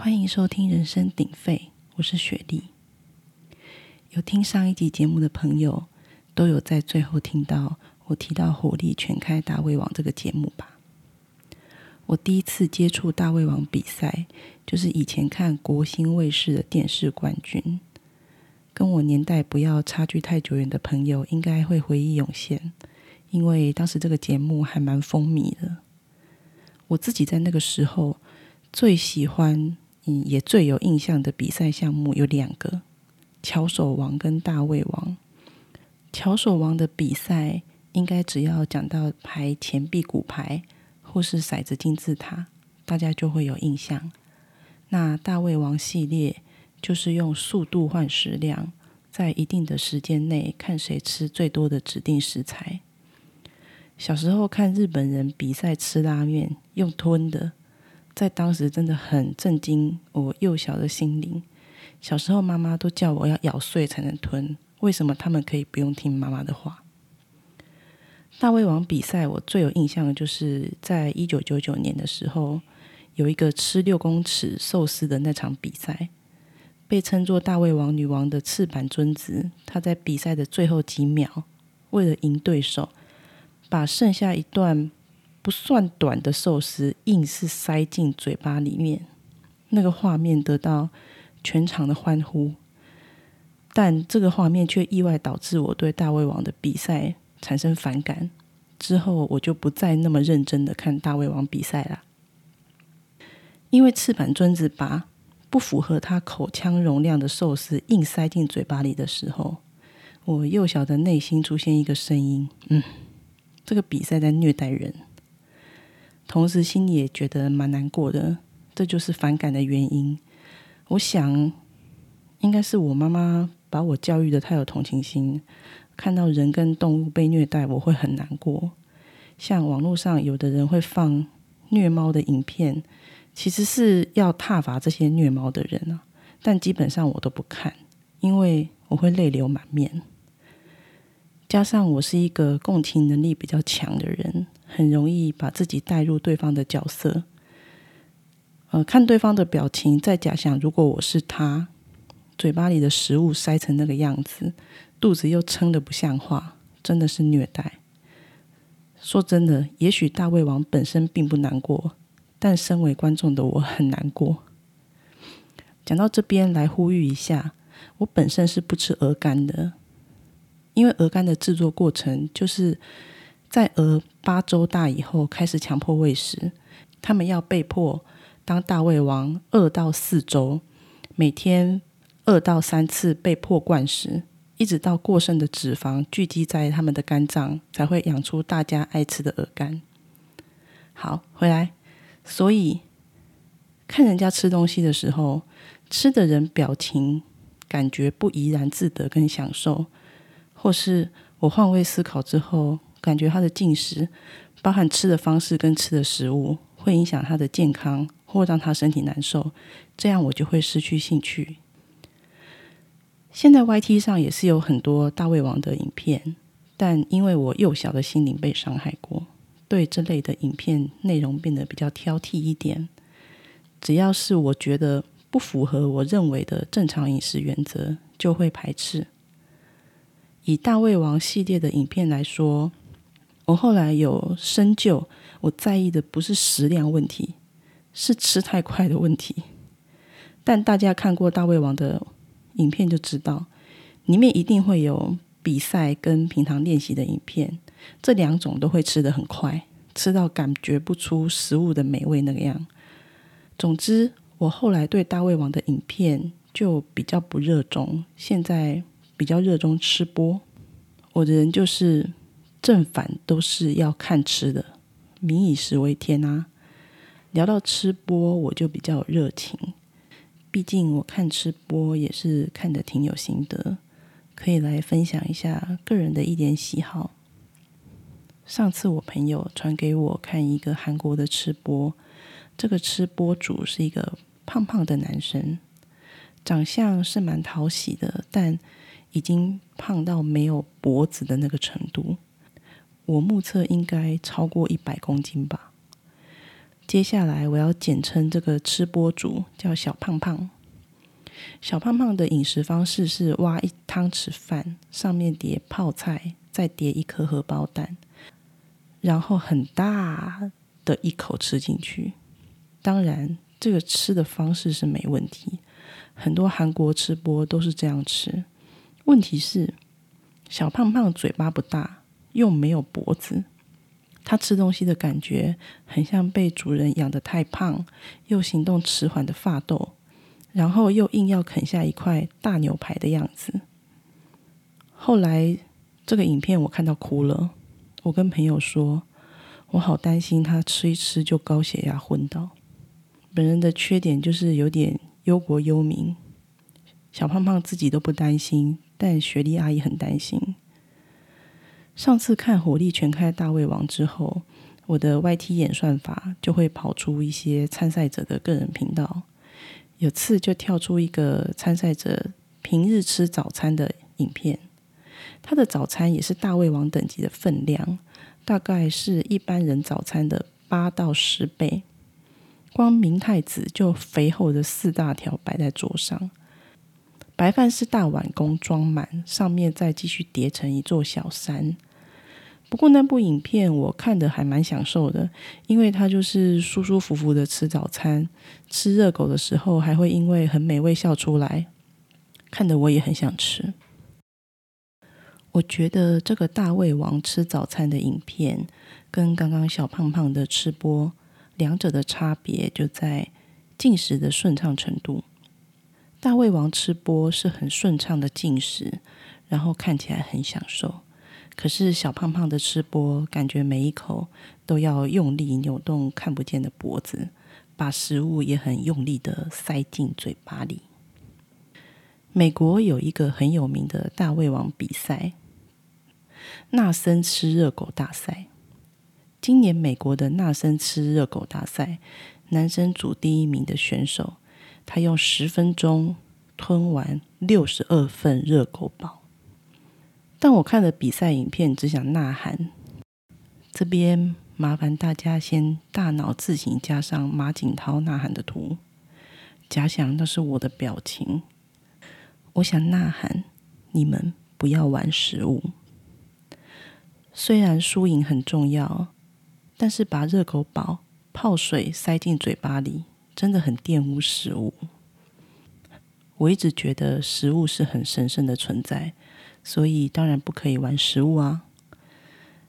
欢迎收听《人声鼎沸》，我是雪莉。有听上一集节目的朋友，都有在最后听到我提到《火力全开大胃王》这个节目吧？我第一次接触大胃王比赛，就是以前看国新卫视的电视冠军。跟我年代不要差距太久远的朋友，应该会回忆涌现，因为当时这个节目还蛮风靡的。我自己在那个时候最喜欢。也最有印象的比赛项目有两个：巧手王跟大胃王。巧手王的比赛，应该只要讲到排钱币骨牌或是骰子金字塔，大家就会有印象。那大胃王系列就是用速度换食量，在一定的时间内看谁吃最多的指定食材。小时候看日本人比赛吃拉面，用吞的。在当时真的很震惊我幼小的心灵。小时候妈妈都叫我要咬碎才能吞，为什么他们可以不用听妈妈的话？大胃王比赛我最有印象的就是在一九九九年的时候，有一个吃六公尺寿司的那场比赛，被称作大胃王女王的赤坂尊子，她在比赛的最后几秒，为了赢对手，把剩下一段。不算短的寿司，硬是塞进嘴巴里面，那个画面得到全场的欢呼，但这个画面却意外导致我对大胃王的比赛产生反感。之后我就不再那么认真的看大胃王比赛了，因为赤坂尊子把不符合他口腔容量的寿司硬塞进嘴巴里的时候，我幼小的内心出现一个声音：嗯，这个比赛在虐待人。同时心里也觉得蛮难过的，这就是反感的原因。我想，应该是我妈妈把我教育的太有同情心，看到人跟动物被虐待，我会很难过。像网络上有的人会放虐猫的影片，其实是要挞伐这些虐猫的人啊。但基本上我都不看，因为我会泪流满面。加上我是一个共情能力比较强的人。很容易把自己带入对方的角色，呃，看对方的表情，再假想如果我是他，嘴巴里的食物塞成那个样子，肚子又撑得不像话，真的是虐待。说真的，也许大胃王本身并不难过，但身为观众的我很难过。讲到这边，来呼吁一下，我本身是不吃鹅肝的，因为鹅肝的制作过程就是。在鹅八周大以后开始强迫喂食，他们要被迫当大胃王二到四周，每天二到三次被迫灌食，一直到过剩的脂肪聚集在他们的肝脏，才会养出大家爱吃的鹅肝。好，回来，所以看人家吃东西的时候，吃的人表情感觉不怡然自得跟享受，或是我换位思考之后。感觉他的进食，包含吃的方式跟吃的食物，会影响他的健康，或让他身体难受，这样我就会失去兴趣。现在 YT 上也是有很多大胃王的影片，但因为我幼小的心灵被伤害过，对这类的影片内容变得比较挑剔一点。只要是我觉得不符合我认为的正常饮食原则，就会排斥。以大胃王系列的影片来说。我后来有深究，我在意的不是食量问题，是吃太快的问题。但大家看过大胃王的影片就知道，里面一定会有比赛跟平常练习的影片，这两种都会吃的很快，吃到感觉不出食物的美味那个样。总之，我后来对大胃王的影片就比较不热衷，现在比较热衷吃播。我的人就是。正反都是要看吃的，民以食为天啊！聊到吃播，我就比较热情。毕竟我看吃播也是看的挺有心得，可以来分享一下个人的一点喜好。上次我朋友传给我看一个韩国的吃播，这个吃播主是一个胖胖的男生，长相是蛮讨喜的，但已经胖到没有脖子的那个程度。我目测应该超过一百公斤吧。接下来我要简称这个吃播主叫小胖胖。小胖胖的饮食方式是挖一汤匙饭，上面叠泡菜，再叠一颗荷包蛋，然后很大的一口吃进去。当然，这个吃的方式是没问题，很多韩国吃播都是这样吃。问题是，小胖胖嘴巴不大，又没有脖子，他吃东西的感觉很像被主人养得太胖，又行动迟缓的发豆。然后又硬要啃下一块大牛排的样子。后来这个影片我看到哭了，我跟朋友说，我好担心他吃一吃就高血压昏倒。本人的缺点就是有点忧国忧民，小胖胖自己都不担心，但雪莉阿姨很担心。上次看《火力全开大胃王》之后，我的 YT 演算法就会跑出一些参赛者的个人频道。有次就跳出一个参赛者平日吃早餐的影片，他的早餐也是大胃王等级的分量，大概是一般人早餐的八到十倍。光明太子就肥厚的四大条摆在桌上，白饭是大碗公装满，上面再继续叠成一座小山。不过那部影片我看的还蛮享受的，因为他就是舒舒服服的吃早餐，吃热狗的时候还会因为很美味笑出来，看得我也很想吃。我觉得这个大胃王吃早餐的影片跟刚刚小胖胖的吃播，两者的差别就在进食的顺畅程度。大胃王吃播是很顺畅的进食，然后看起来很享受。可是小胖胖的吃播，感觉每一口都要用力扭动看不见的脖子，把食物也很用力的塞进嘴巴里。美国有一个很有名的大胃王比赛——纳森吃热狗大赛。今年美国的纳森吃热狗大赛，男生组第一名的选手，他用十分钟吞完六十二份热狗堡。但我看了比赛影片，只想呐喊。这边麻烦大家先大脑自行加上马景涛呐喊的图，假想那是我的表情。我想呐喊：你们不要玩食物。虽然输赢很重要，但是把热狗堡泡水塞进嘴巴里，真的很玷污食物。我一直觉得食物是很神圣的存在。所以当然不可以玩食物啊！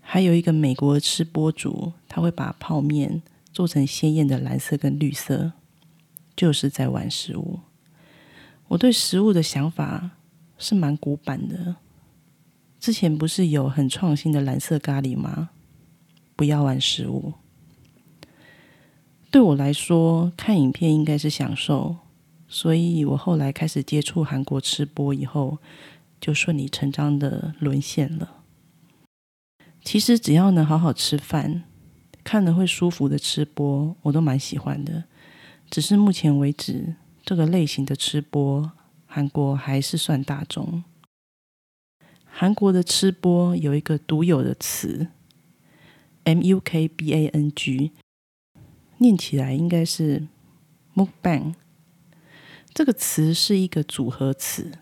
还有一个美国吃播主，他会把泡面做成鲜艳的蓝色跟绿色，就是在玩食物。我对食物的想法是蛮古板的。之前不是有很创新的蓝色咖喱吗？不要玩食物。对我来说，看影片应该是享受，所以我后来开始接触韩国吃播以后。就顺理成章的沦陷了。其实只要能好好吃饭，看了会舒服的吃播，我都蛮喜欢的。只是目前为止，这个类型的吃播，韩国还是算大众。韩国的吃播有一个独有的词，mukbang，念起来应该是 mukbang。这个词是一个组合词。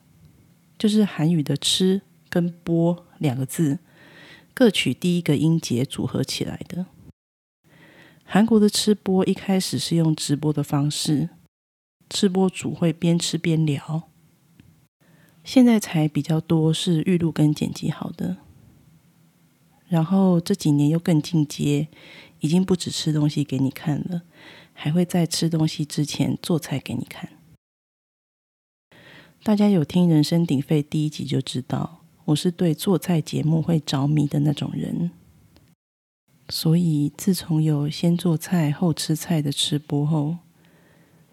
就是韩语的“吃”跟“播”两个字，各取第一个音节组合起来的。韩国的吃播一开始是用直播的方式，吃播主会边吃边聊。现在才比较多是预录跟剪辑好的。然后这几年又更进阶，已经不止吃东西给你看了，还会在吃东西之前做菜给你看。大家有听《人声鼎沸》第一集就知道，我是对做菜节目会着迷的那种人。所以自从有先做菜后吃菜的吃播后，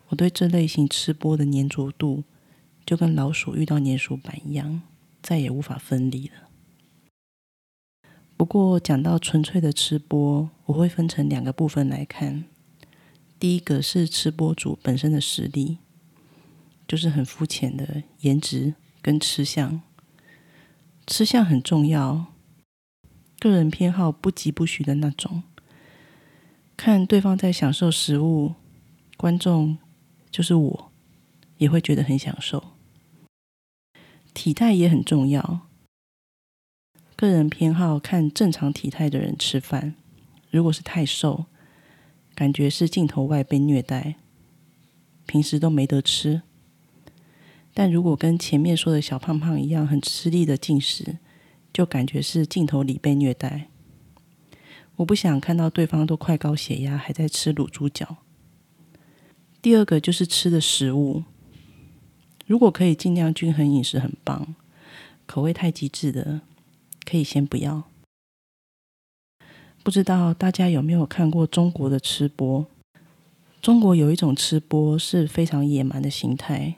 我对这类型吃播的粘着度就跟老鼠遇到粘鼠板一样，再也无法分离了。不过讲到纯粹的吃播，我会分成两个部分来看。第一个是吃播主本身的实力。就是很肤浅的颜值跟吃相，吃相很重要，个人偏好不疾不徐的那种。看对方在享受食物，观众就是我，也会觉得很享受。体态也很重要，个人偏好看正常体态的人吃饭，如果是太瘦，感觉是镜头外被虐待，平时都没得吃。但如果跟前面说的小胖胖一样很吃力的进食，就感觉是镜头里被虐待。我不想看到对方都快高血压还在吃卤猪脚。第二个就是吃的食物，如果可以尽量均衡饮食，很棒。口味太极致的，可以先不要。不知道大家有没有看过中国的吃播？中国有一种吃播是非常野蛮的形态，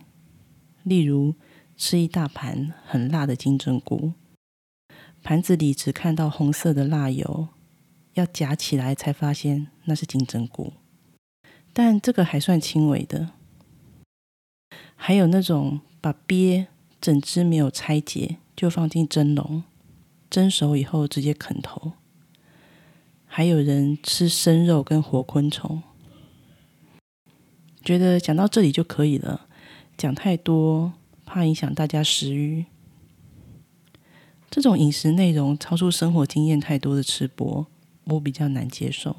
例如吃一大盘很辣的金针菇，盘子里只看到红色的辣油。要夹起来才发现那是金针菇，但这个还算轻微的。还有那种把鳖整只没有拆解就放进蒸笼，蒸熟以后直接啃头。还有人吃生肉跟活昆虫，觉得讲到这里就可以了，讲太多怕影响大家食欲。这种饮食内容超出生活经验太多的吃播。我比较难接受。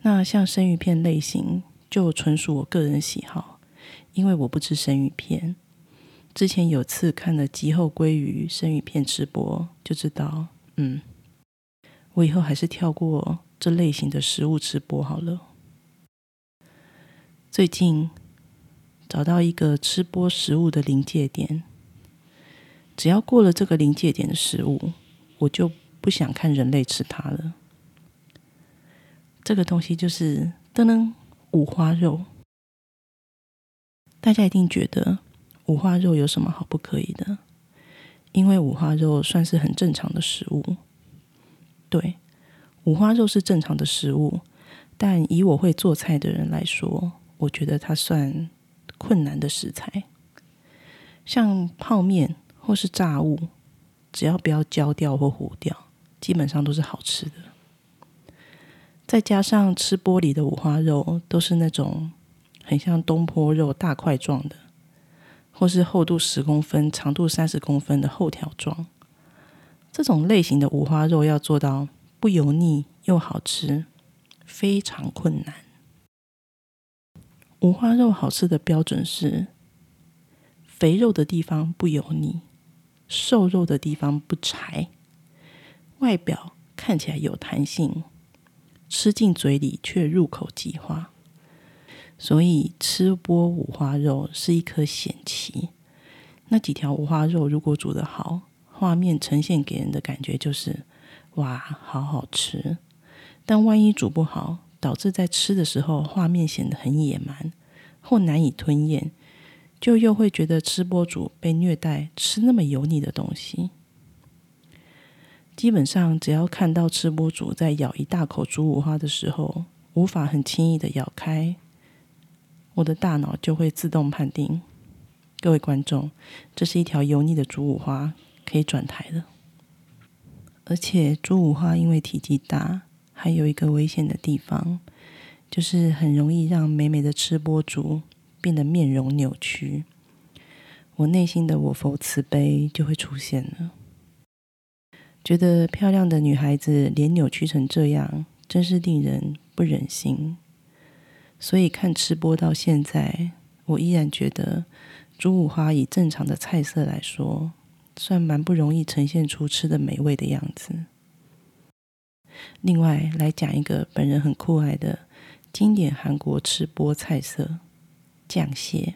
那像生鱼片类型，就纯属我个人喜好，因为我不吃生鱼片。之前有次看了极厚鲑鱼生鱼片吃播，就知道，嗯，我以后还是跳过这类型的食物吃播好了。最近找到一个吃播食物的临界点，只要过了这个临界点的食物，我就。不想看人类吃它了。这个东西就是噔噔五花肉。大家一定觉得五花肉有什么好不可以的？因为五花肉算是很正常的食物。对，五花肉是正常的食物，但以我会做菜的人来说，我觉得它算困难的食材。像泡面或是炸物，只要不要焦掉或糊掉。基本上都是好吃的，再加上吃玻璃的五花肉，都是那种很像东坡肉大块状的，或是厚度十公分、长度三十公分的厚条状。这种类型的五花肉要做到不油腻又好吃，非常困难。五花肉好吃的标准是：肥肉的地方不油腻，瘦肉的地方不柴。外表看起来有弹性，吃进嘴里却入口即化，所以吃播五花肉是一颗险棋。那几条五花肉如果煮得好，画面呈现给人的感觉就是哇，好好吃。但万一煮不好，导致在吃的时候画面显得很野蛮或难以吞咽，就又会觉得吃播主被虐待，吃那么油腻的东西。基本上，只要看到吃播主在咬一大口猪五花的时候，无法很轻易的咬开，我的大脑就会自动判定：各位观众，这是一条油腻的猪五花，可以转台了。而且，猪五花因为体积大，还有一个危险的地方，就是很容易让美美的吃播主变得面容扭曲。我内心的我佛慈悲就会出现了。觉得漂亮的女孩子脸扭曲成这样，真是令人不忍心。所以看吃播到现在，我依然觉得猪五花以正常的菜色来说，算蛮不容易呈现出吃的美味的样子。另外来讲一个本人很酷爱的经典韩国吃播菜色——酱蟹，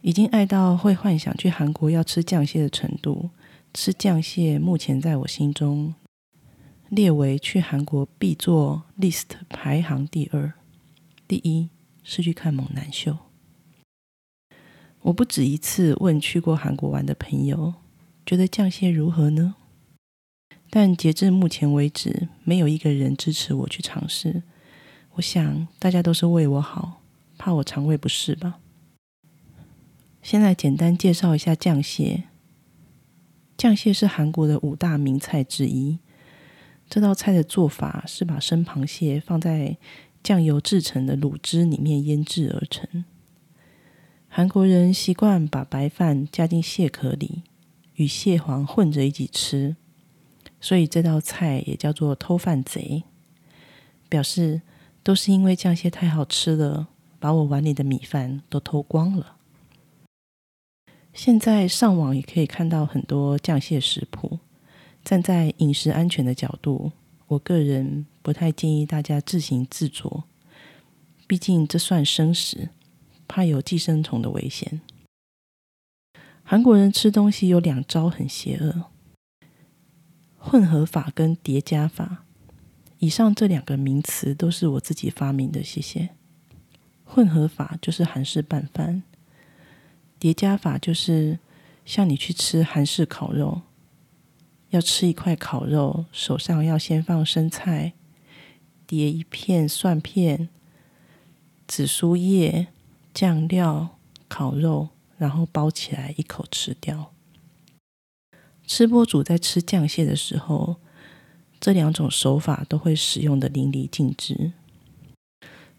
已经爱到会幻想去韩国要吃酱蟹的程度。吃酱蟹，目前在我心中列为去韩国必做 list 排行第二。第一是去看猛男秀。我不止一次问去过韩国玩的朋友，觉得酱蟹如何呢？但截至目前为止，没有一个人支持我去尝试。我想大家都是为我好，怕我肠胃不适吧。先来简单介绍一下酱蟹。酱蟹是韩国的五大名菜之一，这道菜的做法是把生螃蟹放在酱油制成的卤汁里面腌制而成。韩国人习惯把白饭加进蟹壳里，与蟹黄混着一起吃，所以这道菜也叫做“偷饭贼”，表示都是因为酱蟹太好吃了，把我碗里的米饭都偷光了。现在上网也可以看到很多酱蟹食谱。站在饮食安全的角度，我个人不太建议大家自行制作，毕竟这算生食。怕有寄生虫的危险。韩国人吃东西有两招很邪恶：混合法跟叠加法。以上这两个名词都是我自己发明的，谢谢。混合法就是韩式拌饭，叠加法就是像你去吃韩式烤肉，要吃一块烤肉，手上要先放生菜，叠一片蒜片、紫苏叶。酱料烤肉，然后包起来一口吃掉。吃播主在吃酱蟹的时候，这两种手法都会使用的淋漓尽致。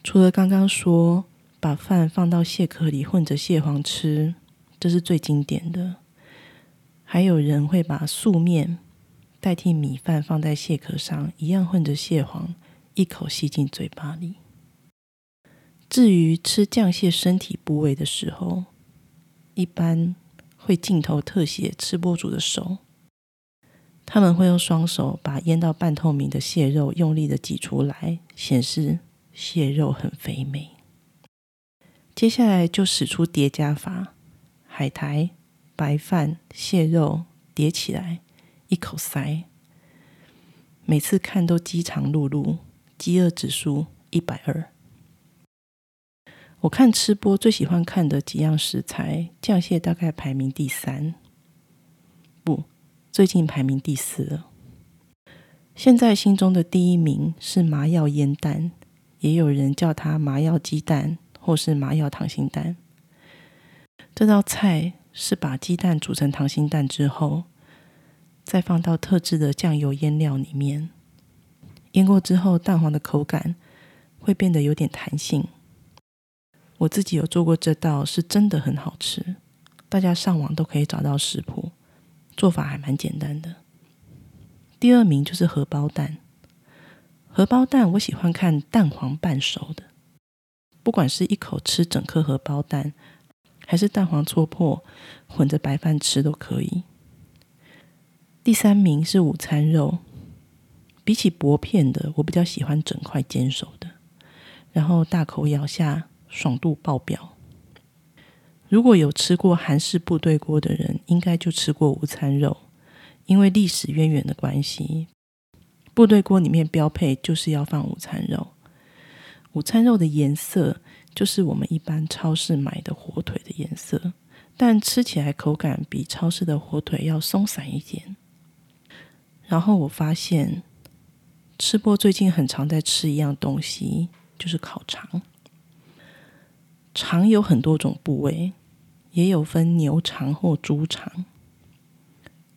除了刚刚说把饭放到蟹壳里混着蟹黄吃，这是最经典的。还有人会把素面代替米饭放在蟹壳上，一样混着蟹黄，一口吸进嘴巴里。至于吃酱蟹身体部位的时候，一般会镜头特写吃播主的手，他们会用双手把腌到半透明的蟹肉用力的挤出来，显示蟹肉很肥美。接下来就使出叠加法，海苔、白饭、蟹肉叠起来，一口塞，每次看都饥肠辘辘，饥饿指数一百二。我看吃播最喜欢看的几样食材，酱蟹大概排名第三，不，最近排名第四了。现在心中的第一名是麻药腌蛋，也有人叫它麻药鸡蛋或是麻药溏心蛋。这道菜是把鸡蛋煮成溏心蛋之后，再放到特制的酱油腌料里面，腌过之后，蛋黄的口感会变得有点弹性。我自己有做过这道，是真的很好吃。大家上网都可以找到食谱，做法还蛮简单的。第二名就是荷包蛋，荷包蛋我喜欢看蛋黄半熟的，不管是一口吃整颗荷包蛋，还是蛋黄戳破混着白饭吃都可以。第三名是午餐肉，比起薄片的，我比较喜欢整块煎熟的，然后大口咬下。爽度爆表！如果有吃过韩式部队锅的人，应该就吃过午餐肉。因为历史渊源的关系，部队锅里面标配就是要放午餐肉。午餐肉的颜色就是我们一般超市买的火腿的颜色，但吃起来口感比超市的火腿要松散一点。然后我发现，吃播最近很常在吃一样东西，就是烤肠。肠有很多种部位，也有分牛肠或猪肠。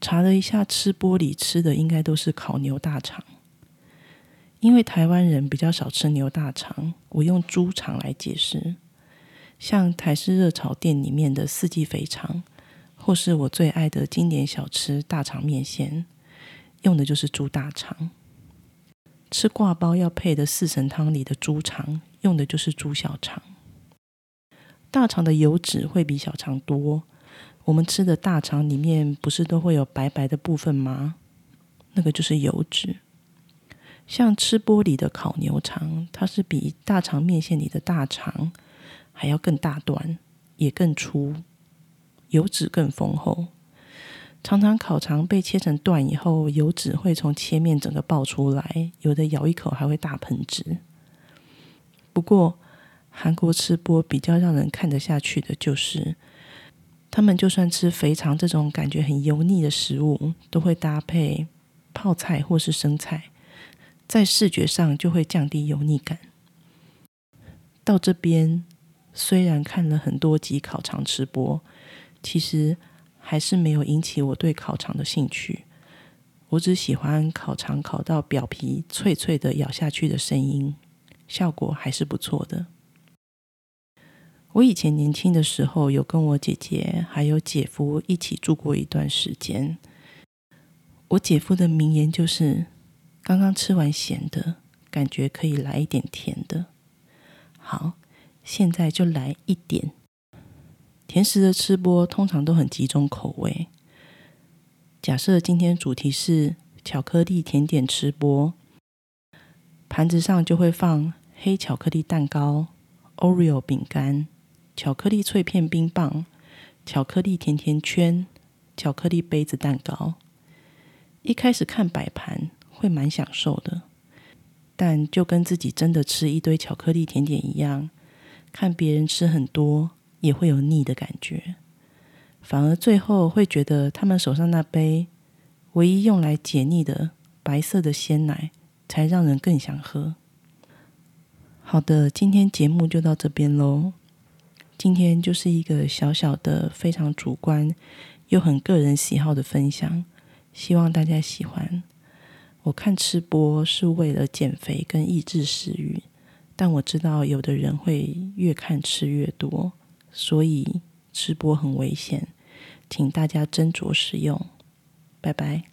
查了一下，吃玻璃吃的应该都是烤牛大肠，因为台湾人比较少吃牛大肠，我用猪肠来解释。像台式热炒店里面的四季肥肠，或是我最爱的经典小吃大肠面线，用的就是猪大肠。吃挂包要配的四神汤里的猪肠，用的就是猪小肠。大肠的油脂会比小肠多。我们吃的大肠里面不是都会有白白的部分吗？那个就是油脂。像吃玻璃的烤牛肠，它是比大肠面线里的大肠还要更大段，也更粗，油脂更丰厚。常常烤肠被切成段以后，油脂会从切面整个爆出来，有的咬一口还会大喷汁。不过，韩国吃播比较让人看得下去的，就是他们就算吃肥肠这种感觉很油腻的食物，都会搭配泡菜或是生菜，在视觉上就会降低油腻感。到这边，虽然看了很多集烤肠吃播，其实还是没有引起我对烤肠的兴趣。我只喜欢烤肠烤到表皮脆脆的咬下去的声音，效果还是不错的。我以前年轻的时候，有跟我姐姐还有姐夫一起住过一段时间。我姐夫的名言就是：“刚刚吃完咸的，感觉可以来一点甜的。”好，现在就来一点甜食的吃播，通常都很集中口味。假设今天主题是巧克力甜点吃播，盘子上就会放黑巧克力蛋糕、Oreo 饼干。巧克力脆片冰棒、巧克力甜甜圈、巧克力杯子蛋糕。一开始看摆盘会蛮享受的，但就跟自己真的吃一堆巧克力甜点一样，看别人吃很多也会有腻的感觉。反而最后会觉得他们手上那杯唯一用来解腻的白色的鲜奶，才让人更想喝。好的，今天节目就到这边喽。今天就是一个小小的、非常主观又很个人喜好的分享，希望大家喜欢。我看吃播是为了减肥跟抑制食欲，但我知道有的人会越看吃越多，所以吃播很危险，请大家斟酌使用。拜拜。